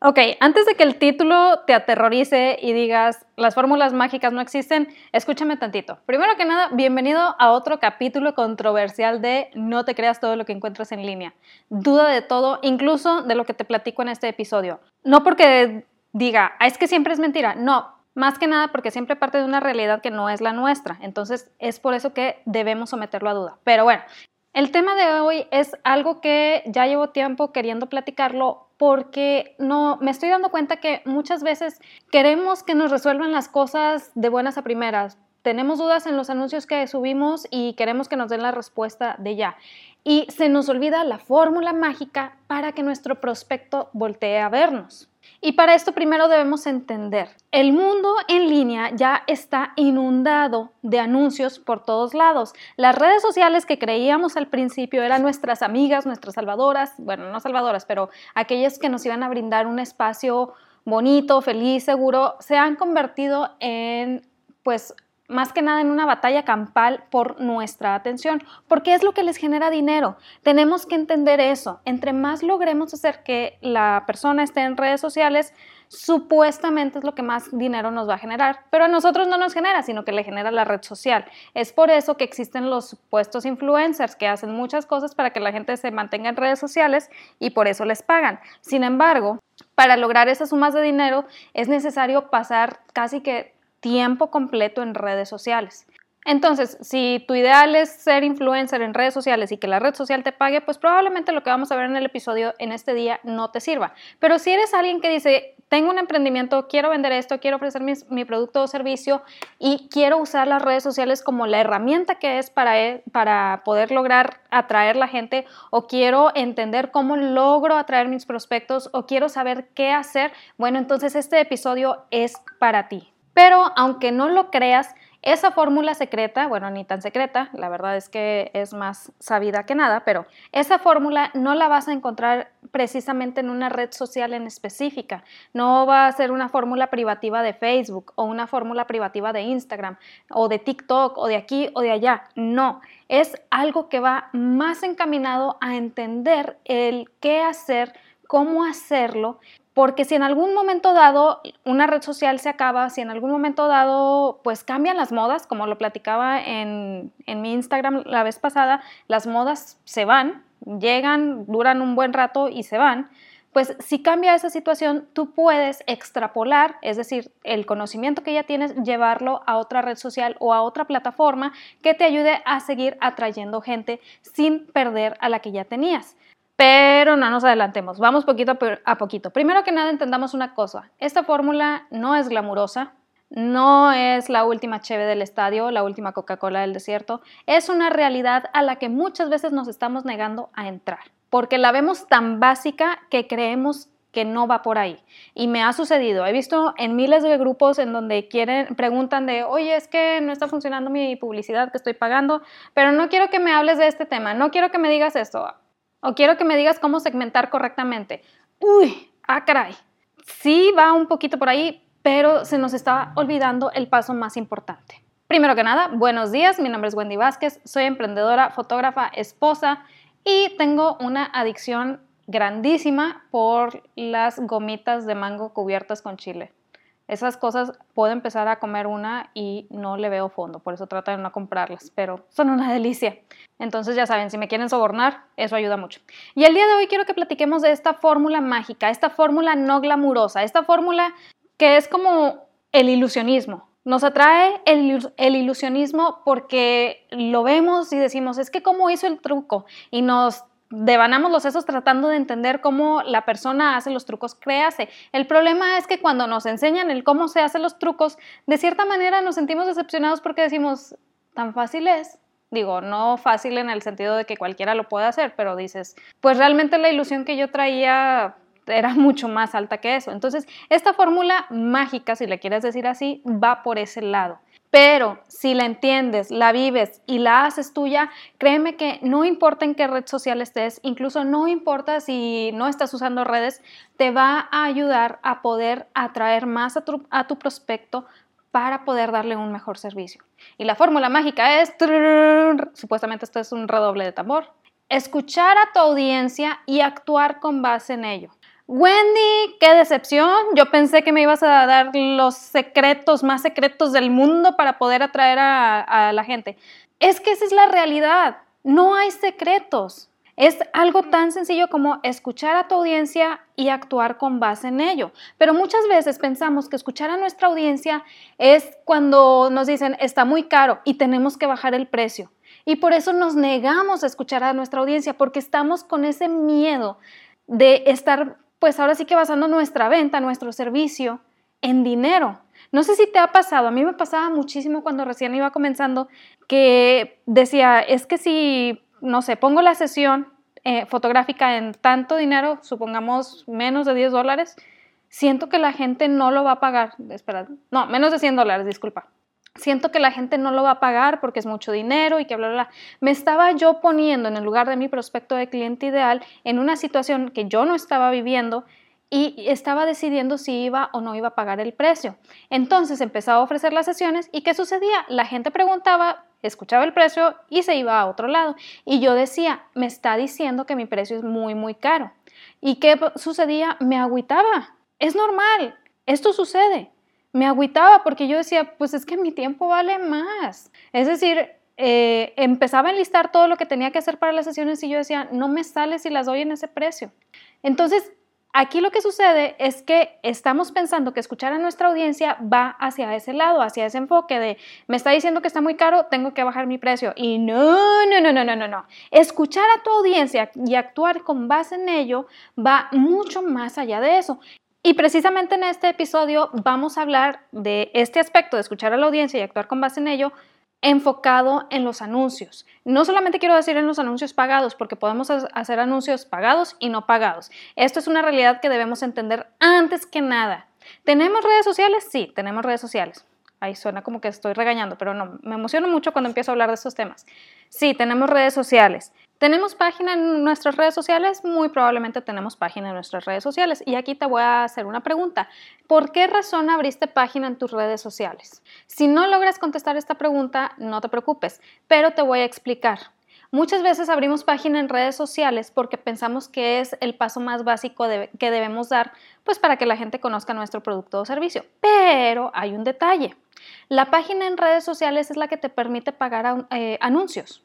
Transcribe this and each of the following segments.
Ok, antes de que el título te aterrorice y digas las fórmulas mágicas no existen, escúchame tantito. Primero que nada, bienvenido a otro capítulo controversial de No te creas todo lo que encuentras en línea. Duda de todo, incluso de lo que te platico en este episodio. No porque diga, ah, es que siempre es mentira, no. Más que nada porque siempre parte de una realidad que no es la nuestra. Entonces es por eso que debemos someterlo a duda. Pero bueno, el tema de hoy es algo que ya llevo tiempo queriendo platicarlo porque no me estoy dando cuenta que muchas veces queremos que nos resuelvan las cosas de buenas a primeras. Tenemos dudas en los anuncios que subimos y queremos que nos den la respuesta de ya. Y se nos olvida la fórmula mágica para que nuestro prospecto voltee a vernos. Y para esto primero debemos entender, el mundo en línea ya está inundado de anuncios por todos lados. Las redes sociales que creíamos al principio eran nuestras amigas, nuestras salvadoras, bueno, no salvadoras, pero aquellas que nos iban a brindar un espacio bonito, feliz, seguro, se han convertido en pues más que nada en una batalla campal por nuestra atención, porque es lo que les genera dinero. Tenemos que entender eso. Entre más logremos hacer que la persona esté en redes sociales, supuestamente es lo que más dinero nos va a generar, pero a nosotros no nos genera, sino que le genera la red social. Es por eso que existen los supuestos influencers que hacen muchas cosas para que la gente se mantenga en redes sociales y por eso les pagan. Sin embargo, para lograr esas sumas de dinero es necesario pasar casi que tiempo completo en redes sociales. Entonces, si tu ideal es ser influencer en redes sociales y que la red social te pague, pues probablemente lo que vamos a ver en el episodio en este día no te sirva. Pero si eres alguien que dice, tengo un emprendimiento, quiero vender esto, quiero ofrecer mi, producto o servicio y quiero usar las redes sociales como la herramienta que es para, e, para poder lograr atraer la gente o quiero entender cómo logro atraer mis prospectos o quiero saber qué hacer, bueno, entonces este episodio es para ti. Pero aunque no lo creas, esa fórmula secreta, bueno, ni tan secreta, la verdad es que es más sabida que nada, pero esa fórmula no la vas a encontrar precisamente en una red social en específica. No va a ser una fórmula privativa de Facebook o una fórmula privativa de Instagram o de TikTok o de aquí o de allá. No, es algo que va más encaminado a entender el qué hacer, cómo hacerlo porque si en algún momento dado una red social se acaba, si en algún momento dado pues cambian las modas, como lo platicaba en, en mi Instagram la vez pasada, las modas se van, llegan, duran un buen rato y se van, pues si cambia esa situación, tú puedes extrapolar, es decir, el conocimiento que ya tienes, llevarlo a otra red social o a otra plataforma que te ayude a seguir atrayendo gente sin perder a la que ya tenías. Pero no nos adelantemos, vamos poquito a poquito. Primero que nada entendamos una cosa, esta fórmula no es glamurosa, no es la última cheve del estadio, la última Coca-Cola del desierto, es una realidad a la que muchas veces nos estamos negando a entrar, porque la vemos tan básica que creemos que no va por ahí. Y me ha sucedido, he visto en miles de grupos en donde quieren, preguntan de, oye, es que no está funcionando mi publicidad que estoy pagando, pero no quiero que me hables de este tema, no quiero que me digas esto o quiero que me digas cómo segmentar correctamente. Uy, ah, caray. Sí va un poquito por ahí, pero se nos está olvidando el paso más importante. Primero que nada, buenos días, mi nombre es Wendy Vázquez, soy emprendedora, fotógrafa, esposa y tengo una adicción grandísima por las gomitas de mango cubiertas con chile. Esas cosas puedo empezar a comer una y no le veo fondo, por eso trato de no comprarlas, pero son una delicia. Entonces ya saben, si me quieren sobornar, eso ayuda mucho. Y el día de hoy quiero que platiquemos de esta fórmula mágica, esta fórmula no glamurosa, esta fórmula que es como el ilusionismo. Nos atrae el, el, ilusionismo porque lo vemos y decimos, es que cómo hizo el truco y nos devanamos los sesos tratando de entender cómo la persona hace los trucos que. El problema es que cuando nos enseñan el cómo se hacen los trucos, de cierta manera nos sentimos decepcionados porque decimos, tan fácil es. Digo, no fácil en el sentido de que cualquiera lo puede hacer, pero dices, pues realmente la ilusión que yo traía era mucho más alta que eso. Entonces, esta fórmula mágica, si le quieres decir así, va por ese lado. Pero si la entiendes, la vives y la haces tuya, créeme que no importa en qué red social estés, incluso no importa si no estás usando redes, te va a ayudar a poder atraer más a tu, prospecto para poder darle un mejor servicio. Y la fórmula mágica es, supuestamente esto es un redoble de tambor, escuchar a tu audiencia y actuar con base en ello. Wendy, qué decepción. Yo pensé que me ibas a dar los secretos más secretos del mundo para poder atraer a, la gente. Es que esa es la realidad. No hay secretos. Es algo tan sencillo como escuchar a tu audiencia y actuar con base en ello. Pero muchas veces pensamos que escuchar a nuestra audiencia es cuando nos dicen está muy caro y tenemos que bajar el precio. Y por eso nos negamos a escuchar a nuestra audiencia porque estamos con ese miedo de estar pues ahora sí que basando nuestra venta, nuestro servicio en dinero. No sé si te ha pasado, a mí me pasaba muchísimo cuando recién iba comenzando que decía, es que si, no sé, pongo la sesión eh, fotográfica en tanto dinero, supongamos menos de 10 dólares, siento que la gente no lo va a pagar. Espera, no, menos de 100 dólares, disculpa siento que la gente no lo va a pagar porque es mucho dinero y que bla, bla, bla. Me estaba yo poniendo en el lugar de mi prospecto de cliente ideal en una situación que yo no estaba viviendo y estaba decidiendo si iba o no iba a pagar el precio. Entonces empezaba a ofrecer las sesiones y ¿qué sucedía? La gente preguntaba, escuchaba el precio y se iba a otro lado. Y yo decía, me está diciendo que mi precio es muy, muy caro. ¿Y qué sucedía? Me agüitaba. Es normal, esto sucede me agüitaba porque yo decía, pues es que mi tiempo vale más. Es decir, eh, empezaba a enlistar todo lo que tenía que hacer para las sesiones y yo decía, no me sale si las doy en ese precio. Entonces, aquí lo que sucede es que estamos pensando que escuchar a nuestra audiencia va hacia ese lado, hacia ese enfoque de, me está diciendo que está muy caro, tengo que bajar mi precio. Y no, no, no, no, no, no, no. Escuchar a tu audiencia y actuar con base en ello va mucho más allá de eso. Y precisamente en este episodio vamos a hablar de este aspecto de escuchar a la audiencia y actuar con base en ello enfocado en los anuncios. No solamente quiero decir en los anuncios pagados, porque podemos hacer anuncios pagados y no pagados. Esto es una realidad que debemos entender antes que nada. ¿Tenemos redes sociales? Sí, tenemos redes sociales. Ahí suena como que estoy regañando, pero no, me emociono mucho cuando empiezo a hablar de estos temas. Sí, tenemos redes sociales. ¿Tenemos página en nuestras redes sociales? Muy probablemente tenemos página en nuestras redes sociales. Y aquí te voy a hacer una pregunta. ¿Por qué razón abriste página en tus redes sociales? Si no logras contestar esta pregunta, no te preocupes, pero te voy a explicar. Muchas veces abrimos página en redes sociales porque pensamos que es el paso más básico que debemos dar pues para que la gente conozca nuestro producto o servicio. Pero hay un detalle. La página en redes sociales es la que te permite pagar eh, anuncios.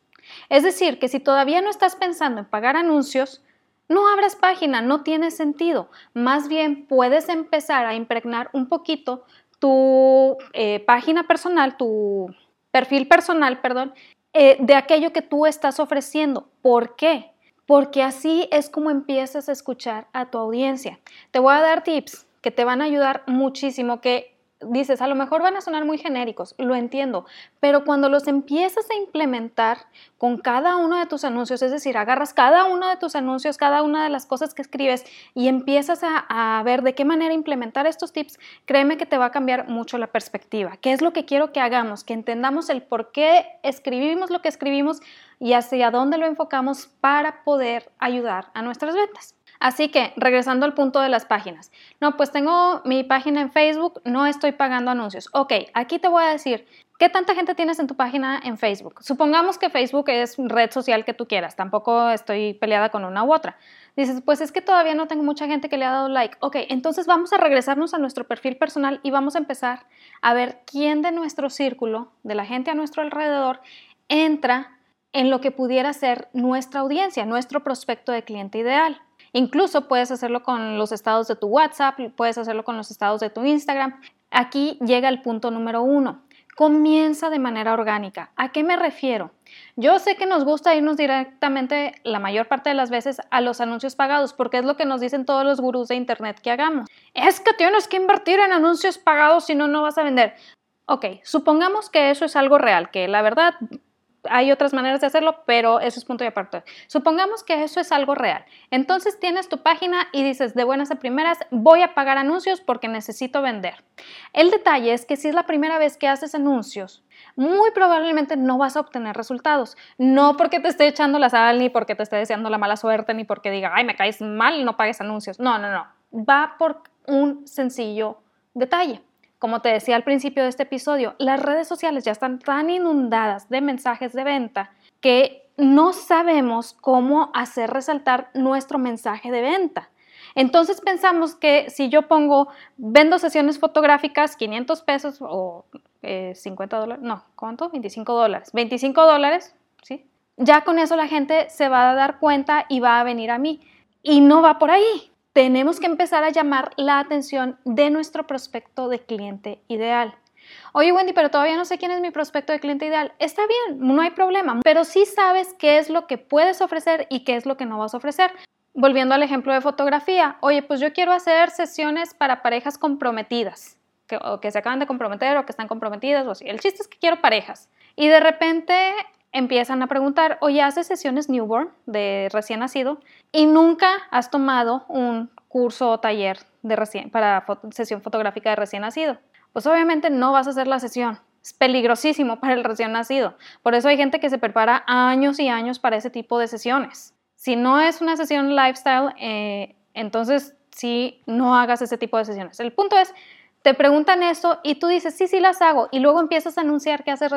Es decir, que si todavía no estás pensando en pagar anuncios, no abras página, no tiene sentido. Más bien puedes empezar a impregnar un poquito tu eh, página personal, tu perfil personal, perdón, eh, de aquello que tú estás ofreciendo. ¿Por qué? Porque así es como empiezas a escuchar a tu audiencia. Te voy a dar tips que te van a ayudar muchísimo, que dices, a lo mejor van a sonar muy genéricos, lo entiendo, pero cuando los empiezas a implementar con cada uno de tus anuncios, es decir, agarras cada uno de tus anuncios, cada una de las cosas que escribes y empiezas a, ver de qué manera implementar estos tips, créeme que te va a cambiar mucho la perspectiva. ¿Qué es lo que quiero que hagamos? Que entendamos el por qué escribimos lo que escribimos y hacia dónde lo enfocamos para poder ayudar a nuestras ventas. Así que, regresando al punto de las páginas. No, pues tengo mi página en Facebook, no estoy pagando anuncios. Ok, aquí te voy a decir, ¿qué tanta gente tienes en tu página en Facebook? Supongamos que Facebook es red social que tú quieras, tampoco estoy peleada con una u otra. Dices, pues es que todavía no tengo mucha gente que le ha dado like. Ok, entonces vamos a regresarnos a nuestro perfil personal y vamos a empezar a ver quién de nuestro círculo, de la gente a nuestro alrededor, entra en lo que pudiera ser nuestra audiencia, nuestro prospecto de cliente ideal. Incluso puedes hacerlo con los estados de tu WhatsApp, puedes hacerlo con los estados de tu Instagram. Aquí llega el punto número uno. Comienza de manera orgánica. ¿A qué me refiero? Yo sé que nos gusta irnos directamente la mayor parte de las veces a los anuncios pagados porque es lo que nos dicen todos los gurús de Internet que hagamos. Es que tienes que invertir en anuncios pagados si no, no vas a vender. Ok, supongamos que eso es algo real, que la verdad hay otras maneras de hacerlo, pero eso es punto y aparte. Supongamos que eso es algo real. Entonces tienes tu página y dices, de buenas a primeras, voy a pagar anuncios porque necesito vender. El detalle es que si es la primera vez que haces anuncios, muy probablemente no vas a obtener resultados. No porque te esté echando la sal, ni porque te esté deseando la mala suerte, ni porque diga, ay, me caes mal no pagues anuncios. No, no, no. Va por un sencillo detalle. Como te decía al principio de este episodio, las redes sociales ya están tan inundadas de mensajes de venta que no sabemos cómo hacer resaltar nuestro mensaje de venta. Entonces pensamos que si yo pongo, vendo sesiones fotográficas, 500 pesos o 50 eh, dólares, no, ¿cuánto? 25 dólares. 25 dólares, ¿sí? Ya con eso la gente se va a dar cuenta y va a venir a mí. Y no va por ahí. Tenemos que empezar a llamar la atención de nuestro prospecto de cliente ideal. Oye Wendy, pero todavía no sé quién es mi prospecto de cliente ideal. Está bien, no hay problema, pero sí sabes qué es lo que puedes ofrecer y qué es lo que no vas a ofrecer. Volviendo al ejemplo de fotografía, oye, pues yo quiero hacer sesiones para parejas comprometidas, que, o que se acaban de comprometer o que están comprometidas o así. El chiste es que quiero parejas. Y de repente empiezan a preguntar, oye, ¿haces sesiones newborn de recién nacido? Y nunca has tomado un curso o taller de recién, para sesión fotográfica de recién nacido. Pues obviamente no vas a hacer la sesión. Es peligrosísimo para el recién nacido. Por eso hay gente que se prepara años y años para ese tipo de sesiones. Si no es una sesión lifestyle, eh, entonces sí, no hagas ese tipo de sesiones. El punto es, te preguntan eso y tú dices, sí, sí las hago, y luego empiezas a anunciar que haces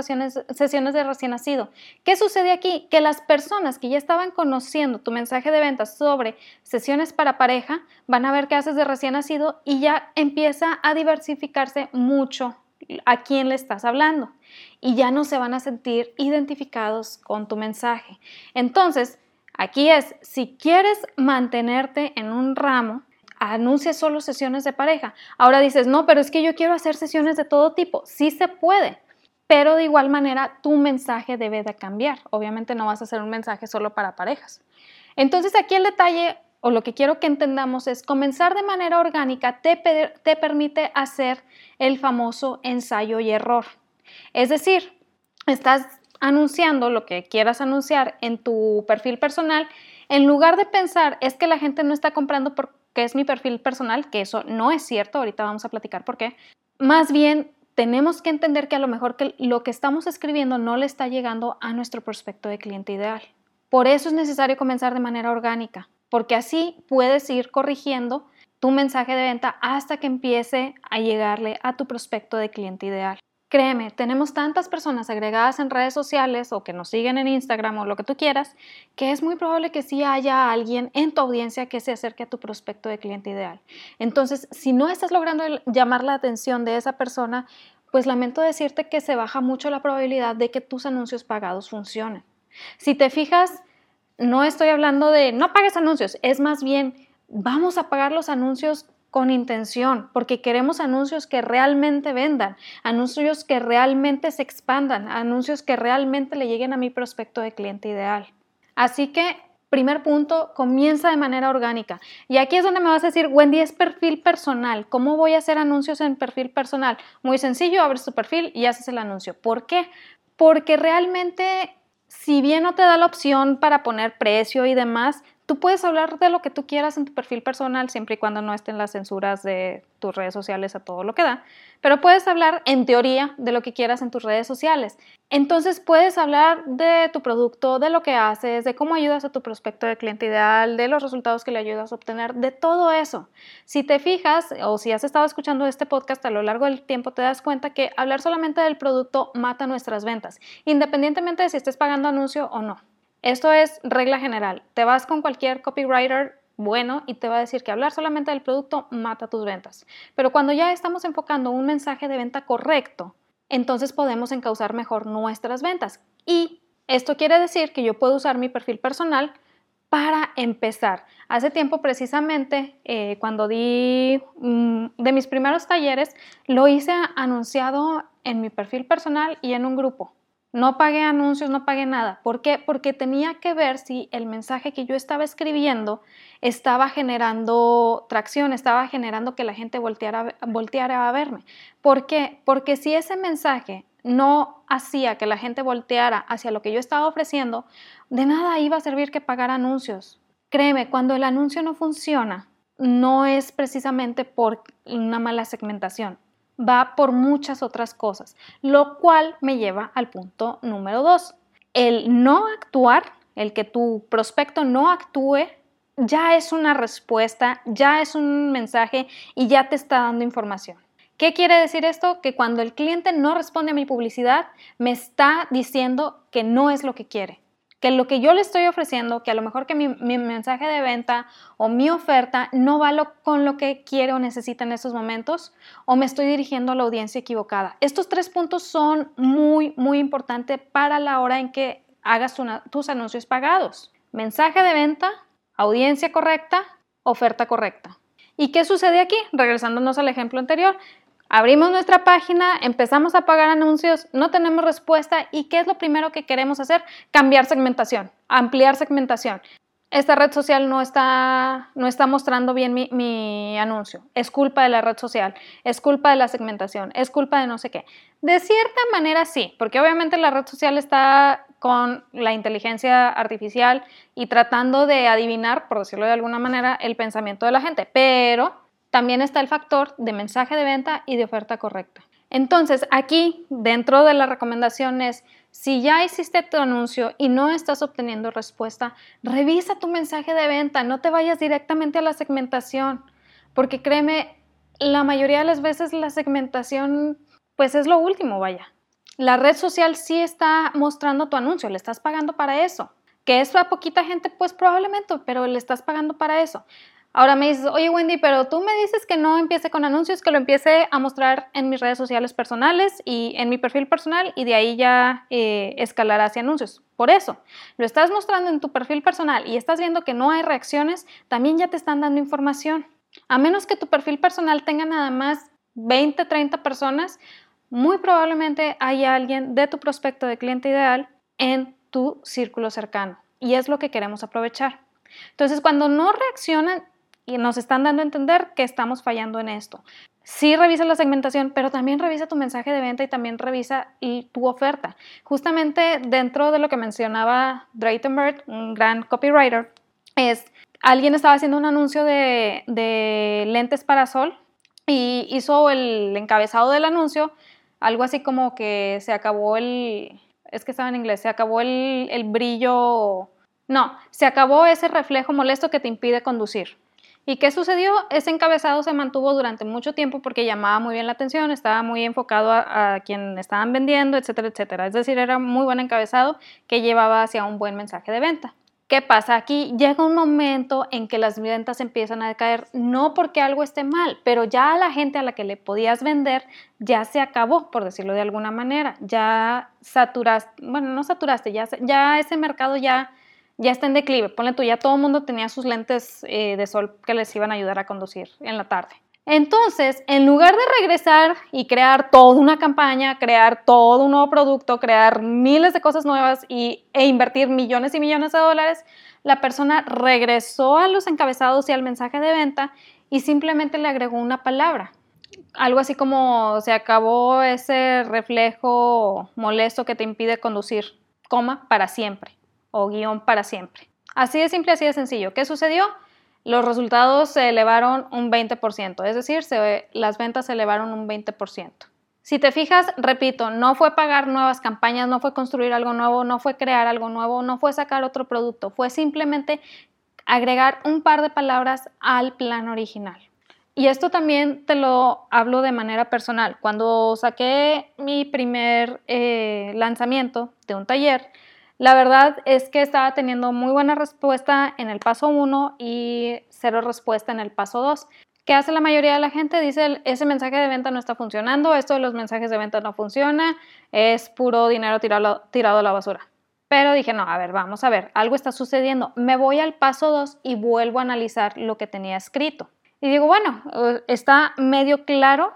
sesiones de recién nacido. ¿Qué sucede aquí? Que las personas que ya estaban conociendo tu mensaje de ventas sobre sesiones para pareja van a ver que haces de recién nacido y ya empieza a diversificarse mucho a quién le estás hablando y ya no se van a sentir identificados con tu mensaje. Entonces, aquí es, si quieres mantenerte en un ramo, anuncia solo sesiones de pareja. Ahora dices, no, pero es que yo quiero hacer sesiones de todo tipo. Sí se puede, pero de igual manera tu mensaje debe de cambiar. Obviamente no vas a hacer un mensaje solo para parejas. Entonces aquí el detalle o lo que quiero que entendamos es comenzar de manera orgánica te, te permite hacer el famoso ensayo y error. Es decir, estás anunciando lo que quieras anunciar en tu perfil personal, en lugar de pensar es que la gente no está comprando por que es mi perfil personal, que eso no es cierto, ahorita vamos a platicar por qué. Más bien, tenemos que entender que a lo mejor que lo que estamos escribiendo no le está llegando a nuestro prospecto de cliente ideal. Por eso es necesario comenzar de manera orgánica, porque así puedes ir corrigiendo tu mensaje de venta hasta que empiece a llegarle a tu prospecto de cliente ideal. Créeme, tenemos tantas personas agregadas en redes sociales o que nos siguen en Instagram o lo que tú quieras, que es muy probable que sí haya alguien en tu audiencia que se acerque a tu prospecto de cliente ideal. Entonces, si no estás logrando llamar la atención de esa persona, pues lamento decirte que se baja mucho la probabilidad de que tus anuncios pagados funcionen. Si te fijas, no estoy hablando de no pagues anuncios, es más bien vamos a pagar los anuncios con intención, porque queremos anuncios que realmente vendan, anuncios que realmente se expandan, anuncios que realmente le lleguen a mi prospecto de cliente ideal. Así que, primer punto, comienza de manera orgánica. Y aquí es donde me vas a decir, Wendy, es perfil personal. ¿Cómo voy a hacer anuncios en perfil personal? Muy sencillo, abres tu perfil y haces el anuncio. ¿Por qué? Porque realmente si bien no te da la opción para poner precio y demás, Tú puedes hablar de lo que tú quieras en tu perfil personal siempre y cuando no estén las censuras de tus redes sociales a todo lo que da, pero puedes hablar en teoría de lo que quieras en tus redes sociales. Entonces puedes hablar de tu producto, de lo que haces, de cómo ayudas a tu prospecto de cliente ideal, de los resultados que le ayudas a obtener, de todo eso. Si te fijas o si has estado escuchando este podcast a lo largo del tiempo, te das cuenta que hablar solamente del producto mata nuestras ventas, independientemente de si estés pagando anuncio o no. Esto es regla general. Te vas con cualquier copywriter bueno y te va a decir que hablar solamente del producto mata tus ventas. Pero cuando ya estamos enfocando un mensaje de venta correcto, entonces podemos encauzar mejor nuestras ventas. Y esto quiere decir que yo puedo usar mi perfil personal para empezar. Hace tiempo precisamente, eh, cuando di mm, de mis primeros talleres, lo hice anunciado en mi perfil personal y en un grupo. No pagué anuncios, no pagué nada. ¿Por qué? Porque tenía que ver si el mensaje que yo estaba escribiendo estaba generando tracción, estaba generando que la gente volteara, volteara a verme. ¿Por qué? Porque si ese mensaje no hacía que la gente volteara hacia lo que yo estaba ofreciendo, de nada iba a servir que pagar anuncios. Créeme, cuando el anuncio no funciona, no es precisamente por una mala segmentación, va por muchas otras cosas, lo cual me lleva al punto número dos. El no actuar, el que tu prospecto no actúe, ya es una respuesta, ya es un mensaje y ya te está dando información. ¿Qué quiere decir esto? Que cuando el cliente no responde a mi publicidad, me está diciendo que no es lo que quiere, que lo que yo le estoy ofreciendo, que a lo mejor que mi, mensaje de venta o mi oferta no va con lo que quiere o necesita en estos momentos, o me estoy dirigiendo a la audiencia equivocada. Estos tres puntos son muy, muy importantes para la hora en que hagas tus anuncios pagados. Mensaje de venta, audiencia correcta, oferta correcta. ¿Y qué sucede aquí? Regresándonos al ejemplo anterior, Abrimos nuestra página, empezamos a pagar anuncios, no tenemos respuesta y ¿qué es lo primero que queremos hacer? Cambiar segmentación, ampliar segmentación. Esta red social no está, no está mostrando bien mi, anuncio. Es culpa de la red social, es culpa de la segmentación, es culpa de no sé qué. De cierta manera sí, porque obviamente la red social está con la inteligencia artificial y tratando de adivinar, por decirlo de alguna manera, el pensamiento de la gente. Pero también está el factor de mensaje de venta y de oferta correcta. Entonces, aquí dentro de la recomendación es, si ya hiciste tu anuncio y no estás obteniendo respuesta, revisa tu mensaje de venta, no te vayas directamente a la segmentación, porque créeme, la mayoría de las veces la segmentación pues es lo último, vaya. La red social sí está mostrando tu anuncio, le estás pagando para eso. Que es a poquita gente, pues probablemente, pero le estás pagando para eso. Ahora me dices, oye Wendy, pero tú me dices que no empiece con anuncios, que lo empiece a mostrar en mis redes sociales personales y en mi perfil personal y de ahí ya eh, escalará hacia anuncios. Por eso, lo estás mostrando en tu perfil personal y estás viendo que no hay reacciones, también ya te están dando información. A menos que tu perfil personal tenga nada más 20, 30 personas, muy probablemente haya alguien de tu prospecto de cliente ideal en tu círculo cercano. Y es lo que queremos aprovechar. Entonces, cuando no reaccionan, y nos están dando a entender que estamos fallando en esto. Sí revisa la segmentación, pero también revisa tu mensaje de venta y también revisa tu oferta. Justamente dentro de lo que mencionaba Drayton Bird, un gran copywriter, es alguien estaba haciendo un anuncio de, lentes para sol y hizo el encabezado del anuncio, algo así como que se acabó el, es que estaba en inglés, se acabó el brillo, no, se acabó ese reflejo molesto que te impide conducir. ¿Y qué sucedió? Ese encabezado se mantuvo durante mucho tiempo porque llamaba muy bien la atención, estaba muy enfocado a, quien estaban vendiendo, etcétera, etcétera. Es decir, era muy buen encabezado que llevaba hacia un buen mensaje de venta. ¿Qué pasa? Aquí llega un momento en que las ventas empiezan a decaer, no porque algo esté mal, pero ya a la gente a la que le podías vender ya se acabó, por decirlo de alguna manera. Ya saturaste, bueno, no saturaste, ya ese mercado ya ya está en declive. Ponle tú, ya todo el mundo tenía sus lentes eh, de sol que les iban a ayudar a conducir en la tarde. Entonces, en lugar de regresar y crear toda una campaña, crear todo un nuevo producto, crear miles de cosas nuevas y, e invertir millones y millones de dólares, la persona regresó a los encabezados y al mensaje de venta y simplemente le agregó una palabra. Algo así como se acabó ese reflejo molesto que te impide conducir, coma, para siempre o guion para siempre. Así de simple, así de sencillo. ¿Qué sucedió? Los resultados se elevaron un 20%, es decir, las ventas se elevaron un 20%. Si te fijas, repito, no fue pagar nuevas campañas, no fue construir algo nuevo, no fue crear algo nuevo, no fue sacar otro producto, fue simplemente agregar un par de palabras al plan original. Y esto también te lo hablo de manera personal. Cuando saqué mi primer eh, lanzamiento de un taller, la verdad es que estaba teniendo muy buena respuesta en el paso 1 y cero respuesta en el paso 2. ¿Qué hace la mayoría de la gente? Dice, ese mensaje de venta no está funcionando, esto de los mensajes de venta no funciona, es puro dinero tirado, tirado a la basura. Pero dije, no, a ver, vamos a ver, algo está sucediendo. Me voy al paso 2 y vuelvo a analizar lo que tenía escrito. Y digo, bueno, eh, está medio claro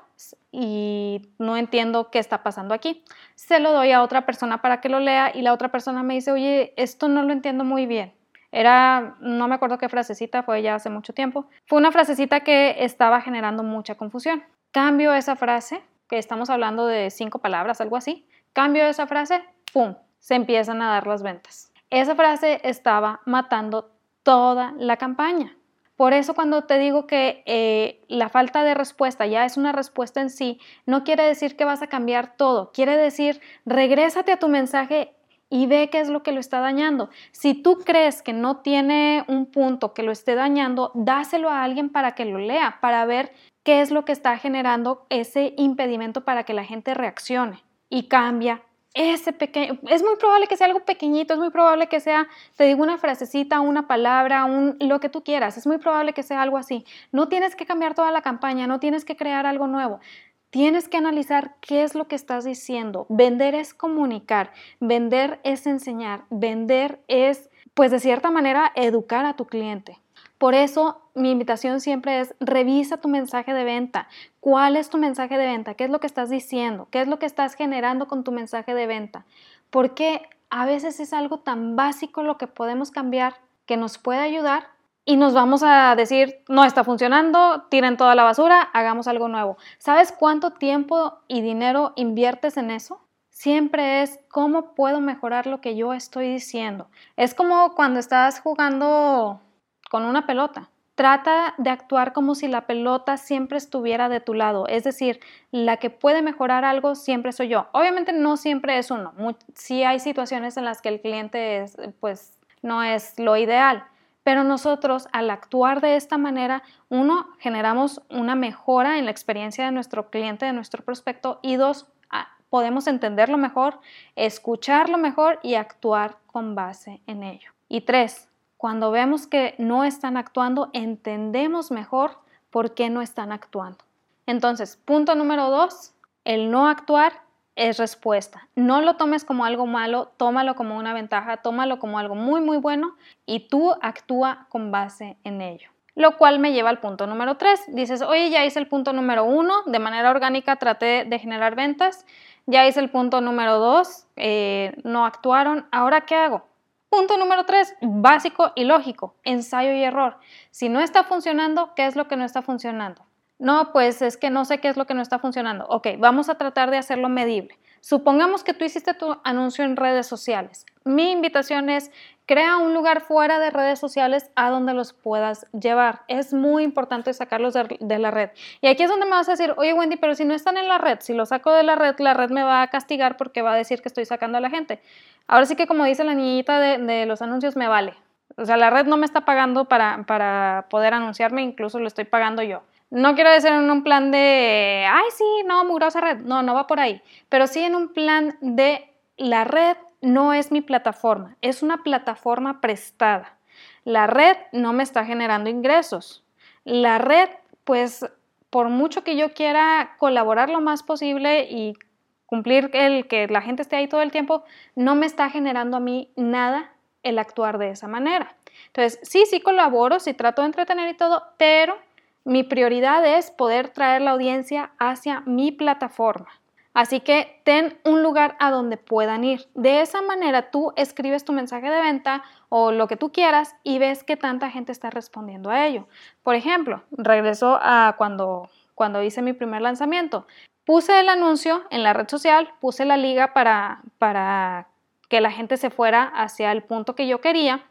y no entiendo qué está pasando aquí. Se lo doy a otra persona para que lo lea y la otra persona me dice, oye, esto no lo entiendo muy bien. Era, no me acuerdo qué frasecita, fue ya hace mucho tiempo. Fue una frasecita que estaba generando mucha confusión. Cambio esa frase, que estamos hablando de cinco palabras, algo así. Cambio esa frase, ¡pum! Se empiezan a dar las ventas. Esa frase estaba matando toda la campaña. Por eso cuando te digo que eh, la falta de respuesta ya es una respuesta en sí, no quiere decir que vas a cambiar todo, quiere decir regrésate a tu mensaje y ve qué es lo que lo está dañando. Si tú crees que no tiene un punto que lo esté dañando, dáselo a alguien para que lo lea, para ver qué es lo que está generando ese impedimento para que la gente reaccione y cambia ese pequeño, es muy probable que sea algo pequeñito, es muy probable que sea, te digo una frasecita, una palabra, un, lo que tú quieras, es muy probable que sea algo así. No tienes que cambiar toda la campaña, no tienes que crear algo nuevo. Tienes que analizar qué es lo que estás diciendo. Vender es comunicar, vender es enseñar, vender es, pues de cierta manera, educar a tu cliente. Por eso mi invitación siempre es revisa tu mensaje de venta. ¿Cuál es tu mensaje de venta? ¿Qué es lo que estás diciendo? ¿Qué es lo que estás generando con tu mensaje de venta? Porque a veces es algo tan básico lo que podemos cambiar que nos puede ayudar y nos vamos a decir, no está funcionando, tiren toda la basura, hagamos algo nuevo. ¿Sabes cuánto tiempo y dinero inviertes en eso? Siempre es cómo puedo mejorar lo que yo estoy diciendo. Es como cuando estás jugando con una pelota. Trata de actuar como si la pelota siempre estuviera de tu lado, es decir, la que puede mejorar algo siempre soy yo. Obviamente no siempre es uno, sí hay situaciones en las que el cliente pues no es lo ideal, pero nosotros al actuar de esta manera, uno, generamos una mejora en la experiencia de nuestro cliente, de nuestro prospecto y dos, podemos entenderlo mejor, escucharlo mejor y actuar con base en ello. Y tres, cuando vemos que no están actuando, entendemos mejor por qué no están actuando. Entonces, punto número dos, el no actuar es respuesta. No lo tomes como algo malo, tómalo como una ventaja, tómalo como algo muy, muy bueno y tú actúa con base en ello. Lo cual me lleva al punto número tres. Dices, oye, ya hice el punto número uno, de manera orgánica traté de generar ventas, ya hice el punto número dos, eh, no actuaron, ahora ¿qué hago? Punto número tres, básico y lógico, ensayo y error. Si no está funcionando, ¿qué es lo que no está funcionando? No, pues es que no sé qué es lo que no está funcionando. Ok, vamos a tratar de hacerlo medible. Supongamos que tú hiciste tu anuncio en redes sociales. Mi invitación es, crea un lugar fuera de redes sociales a donde los puedas llevar. Es muy importante sacarlos de, de, la red. Y aquí es donde me vas a decir, oye Wendy, pero si no están en la red, si los saco de la red, la red me va a castigar porque va a decir que estoy sacando a la gente. Ahora sí que como dice la niñita de, los anuncios, me vale. O sea, la red no me está pagando para, para poder anunciarme, incluso lo estoy pagando yo. No quiero decir en un plan de, ay, sí, no, mugrosa red. No, no va por ahí. Pero sí en un plan de la red no es mi plataforma, es una plataforma prestada. La red no me está generando ingresos. La red, pues, por mucho que yo quiera colaborar lo más posible y cumplir el que la gente esté ahí todo el tiempo, no me está generando a mí nada el actuar de esa manera. Entonces, sí, sí colaboro, sí trato de entretener y todo, pero mi prioridad es poder traer la audiencia hacia mi plataforma. Así que ten un lugar a donde puedan ir. De esa manera tú escribes tu mensaje de venta o lo que tú quieras y ves que tanta gente está respondiendo a ello. Por ejemplo, regreso a cuando, cuando hice mi primer lanzamiento. Puse el anuncio en la red social, puse la liga para, para que la gente se fuera hacia el punto que yo quería.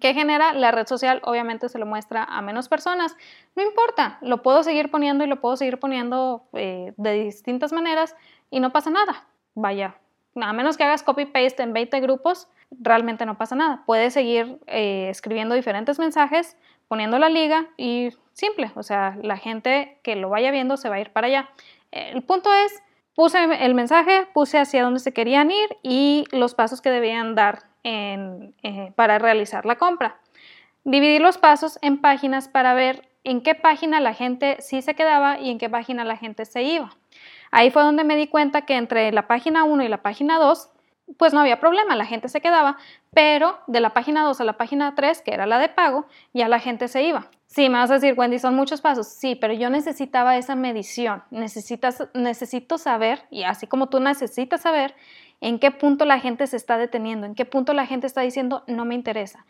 ¿Qué genera? La red social obviamente se lo muestra a menos personas. No importa, lo puedo seguir poniendo y lo puedo seguir poniendo eh, de distintas maneras y no pasa nada. Vaya, a menos que hagas copy-paste en 20 grupos, realmente no pasa nada. Puedes seguir eh, escribiendo diferentes mensajes, poniendo la liga y simple, o sea, la gente que lo vaya viendo se va a ir para allá. El punto es, puse el mensaje, puse hacia dónde se querían ir y los pasos que debían dar eh, para realizar la compra. Dividí los pasos en páginas para ver en qué página la gente sí se quedaba y en qué página la gente se iba. Ahí fue donde me di cuenta que entre la página 1 y la página 2 pues no había problema, la gente se quedaba, pero de la página 2 a la página 3, que era la de pago, ya la gente se iba. Sí, me vas a decir, Wendy, son muchos pasos. Sí, pero yo necesitaba esa medición. Necesitas, necesito saber, y así como tú necesitas saber, en qué punto la gente se está deteniendo, en qué punto la gente está diciendo, no me interesa.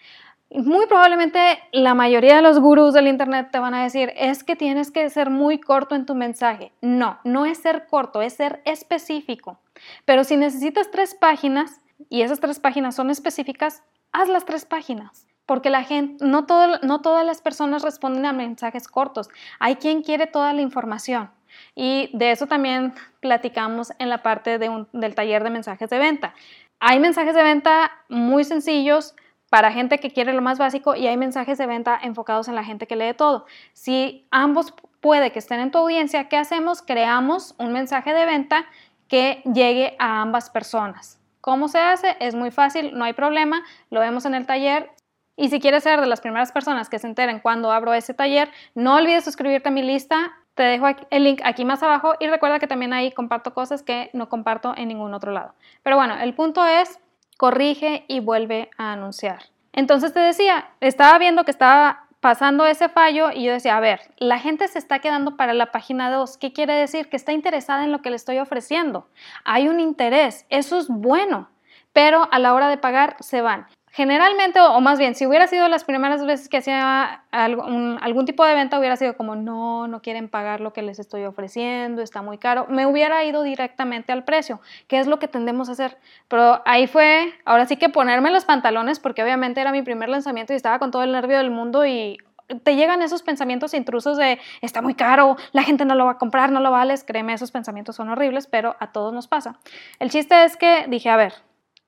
Muy probablemente la mayoría de los gurús del Internet te van a decir, es que tienes que ser muy corto en tu mensaje. No, no es ser corto, es ser específico. Pero si necesitas tres páginas y esas tres páginas son específicas, haz las tres páginas. Porque la gente, no, no todas las personas responden a mensajes cortos. Hay quien quiere toda la información. Y de eso también platicamos en la parte del taller de mensajes de venta. Hay mensajes de venta muy sencillos, para gente que quiere lo más básico y hay mensajes de venta enfocados en la gente que lee todo. Si ambos puede que estén en tu audiencia, ¿qué hacemos? Creamos un mensaje de venta que llegue a ambas personas. ¿Cómo se hace? Es muy fácil, no hay problema, lo vemos en el taller. Y si quieres ser de las primeras personas que se enteren cuando abro ese taller, no olvides suscribirte a mi lista. Te dejo el link aquí más abajo y recuerda que también ahí comparto cosas que no comparto en ningún otro lado. Pero bueno, el punto es, corrige y vuelve a anunciar. Entonces te decía, estaba viendo que estaba pasando ese fallo y yo decía, a ver, la gente se está quedando para la página 2. ¿Qué quiere decir? Que está interesada en lo que le estoy ofreciendo. Hay un interés, eso es bueno, pero a la hora de pagar se van. Generalmente, o más bien, si hubiera sido las primeras veces que hacía algún, algún tipo de venta, hubiera sido como, no, no quieren pagar lo que les estoy ofreciendo, está muy caro. Me hubiera ido directamente al precio, que es lo que tendemos a hacer. Pero ahí fue, ahora sí que ponerme los pantalones, porque obviamente era mi primer lanzamiento y estaba con todo el nervio del mundo y te llegan esos pensamientos intrusos de está muy caro, la gente no lo va a comprar, no lo vales, créeme, esos pensamientos son horribles, pero a todos nos pasa. El chiste es que dije, a ver,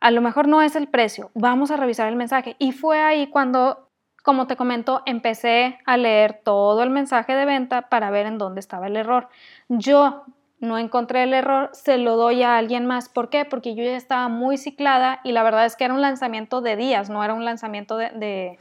a lo mejor no es el precio, vamos a revisar el mensaje. Y fue ahí cuando, como te comento, empecé a leer todo el mensaje de venta para ver en dónde estaba el error. Yo no encontré el error, se lo doy a alguien más. ¿Por qué? Porque yo ya estaba muy ciclada y la verdad es que era un lanzamiento de días, no era un lanzamiento de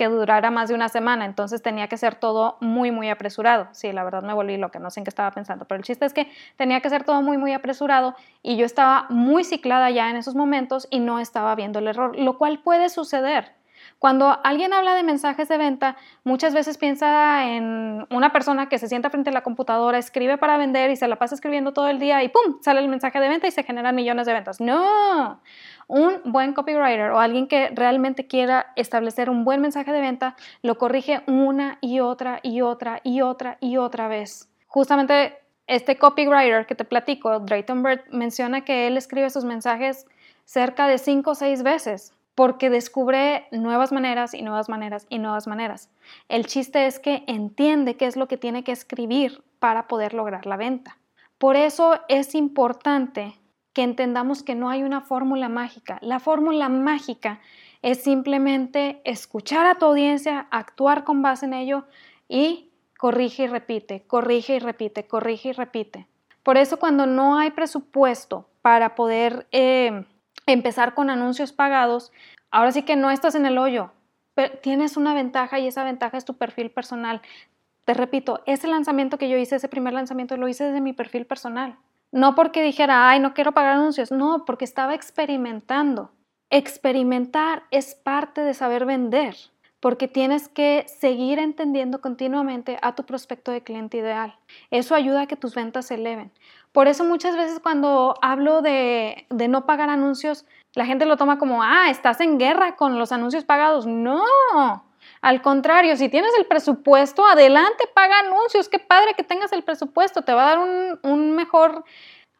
que durara más de una semana, entonces tenía que ser todo muy, muy apresurado. Sí, la verdad me volví lo que no sé en qué estaba pensando, pero el chiste es que tenía que ser todo muy, muy apresurado y yo estaba muy ciclada ya en esos momentos y no estaba viendo el error, lo cual puede suceder. Cuando alguien habla de mensajes de venta, muchas veces piensa en una persona que se sienta frente a la computadora, escribe para vender y se la pasa escribiendo todo el día y ¡pum! sale el mensaje de venta y se generan millones de ventas. No, un buen copywriter o alguien que realmente quiera establecer un buen mensaje de venta, lo corrige una y otra y otra y otra y otra vez. Justamente este copywriter que te platico, Drayton Bird, menciona que él escribe sus mensajes cerca de cinco o seis veces porque descubre nuevas maneras y nuevas maneras y nuevas maneras. El chiste es que entiende qué es lo que tiene que escribir para poder lograr la venta. Por eso es importante que entendamos que no hay una fórmula mágica. La fórmula mágica es simplemente escuchar a tu audiencia, actuar con base en ello y corrige y repite, corrige y repite, corrige y repite. Por eso cuando no hay presupuesto para poder eh, empezar con anuncios pagados, ahora sí que no estás en el hoyo, pero tienes una ventaja y esa ventaja es tu perfil personal. Te repito, ese lanzamiento que yo hice, ese primer lanzamiento, lo hice desde mi perfil personal. No porque dijera, ay, no quiero pagar anuncios, no, porque estaba experimentando. Experimentar es parte de saber vender, porque tienes que seguir entendiendo continuamente a tu prospecto de cliente ideal. Eso ayuda a que tus ventas se eleven. Por eso muchas veces cuando hablo de, de no pagar anuncios, la gente lo toma como, ah, estás en guerra con los anuncios pagados. No, al contrario, si tienes el presupuesto, adelante, paga anuncios. Qué padre que tengas el presupuesto. Te va a dar un, mejor,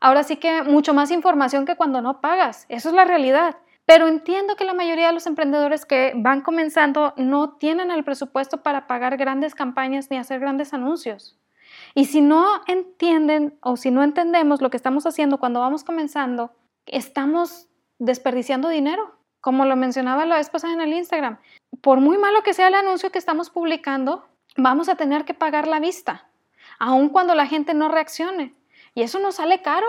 ahora sí que mucho más información que cuando no pagas. Eso es la realidad. Pero entiendo que la mayoría de los emprendedores que van comenzando no tienen el presupuesto para pagar grandes campañas ni hacer grandes anuncios. Y si no entienden o si no entendemos lo que estamos haciendo cuando vamos comenzando, estamos desperdiciando dinero. Como lo mencionaba la vez pasada en el Instagram, por muy malo que sea el anuncio que estamos publicando, vamos a tener que pagar la vista, aun cuando la gente no reaccione. Y eso nos sale caro.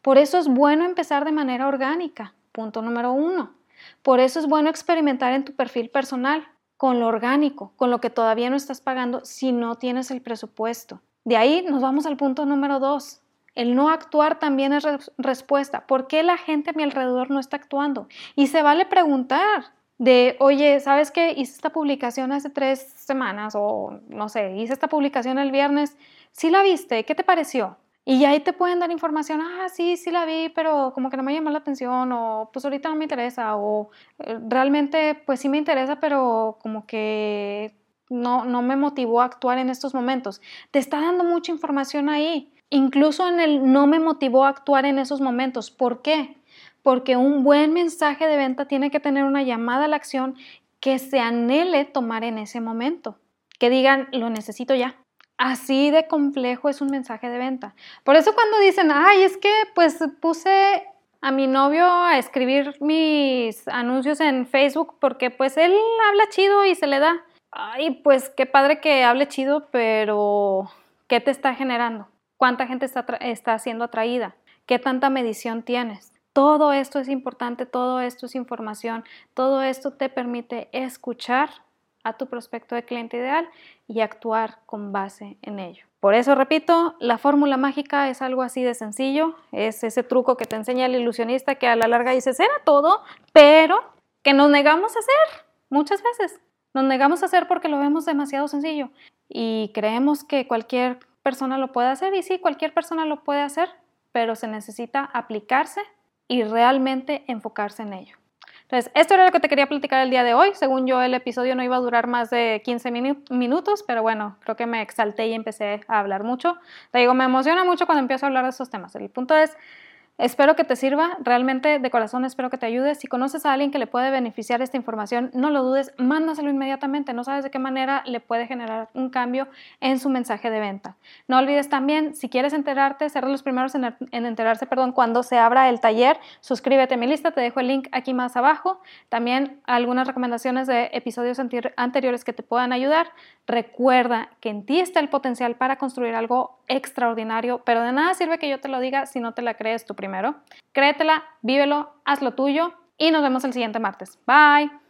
Por eso es bueno empezar de manera orgánica. Punto número uno. Por eso es bueno experimentar en tu perfil personal con lo orgánico, con lo que todavía no estás pagando si no tienes el presupuesto. De ahí nos vamos al punto número dos. El no actuar también es respuesta. ¿Por qué la gente a mi alrededor no está actuando? Y se vale preguntar de, oye, ¿sabes qué? Hice esta publicación hace tres semanas o no sé, hice esta publicación el viernes. ¿Sí la viste? ¿Qué te pareció? Y ahí te pueden dar información, ah, sí, sí la vi, pero como que no me llamó la atención, o pues ahorita no me interesa, o eh, realmente pues sí me interesa, pero como que no, no me motivó a actuar en estos momentos. Te está dando mucha información ahí. Incluso en el no me motivó a actuar en esos momentos. ¿Por qué? Porque un buen mensaje de venta tiene que tener una llamada a la acción que se anhele tomar en ese momento. Que digan, lo necesito ya. Así de complejo es un mensaje de venta. Por eso cuando dicen, ay, es que pues puse a mi novio a escribir mis anuncios en Facebook porque pues él habla chido y se le da. Ay, pues qué padre que hable chido, pero ¿qué te está generando? cuánta gente está, está siendo atraída, qué tanta medición tienes. Todo esto es importante, todo esto es información, todo esto te permite escuchar a tu prospecto de cliente ideal y actuar con base en ello. Por eso, repito, la fórmula mágica es algo así de sencillo, es ese truco que te enseña el ilusionista que a la larga dices, era todo, pero que nos negamos a hacer muchas veces. Nos negamos a hacer porque lo vemos demasiado sencillo y creemos que cualquier persona lo puede hacer y sí, cualquier persona lo puede hacer, pero se necesita aplicarse y realmente enfocarse en ello. Entonces, esto era lo que te quería platicar el día de hoy. Según yo, el episodio no iba a durar más de 15 minutos, pero bueno, creo que me exalté y empecé a hablar mucho. Te digo, me emociona mucho cuando empiezo a hablar de estos temas. El punto es Espero que te sirva, realmente de corazón espero que te ayude. Si conoces a alguien que le puede beneficiar esta información, no lo dudes, mándaselo inmediatamente. No sabes de qué manera le puede generar un cambio en su mensaje de venta. No olvides también, si quieres enterarte, ser los primeros en, enterarse, perdón, cuando se abra el taller, suscríbete a mi lista, te dejo el link aquí más abajo. También algunas recomendaciones de episodios anteriores que te puedan ayudar. Recuerda que en ti está el potencial para construir algo extraordinario, pero de nada sirve que yo te lo diga si no te la crees tú primero. Créetela, vívelo, haz lo tuyo y nos vemos el siguiente martes. Bye.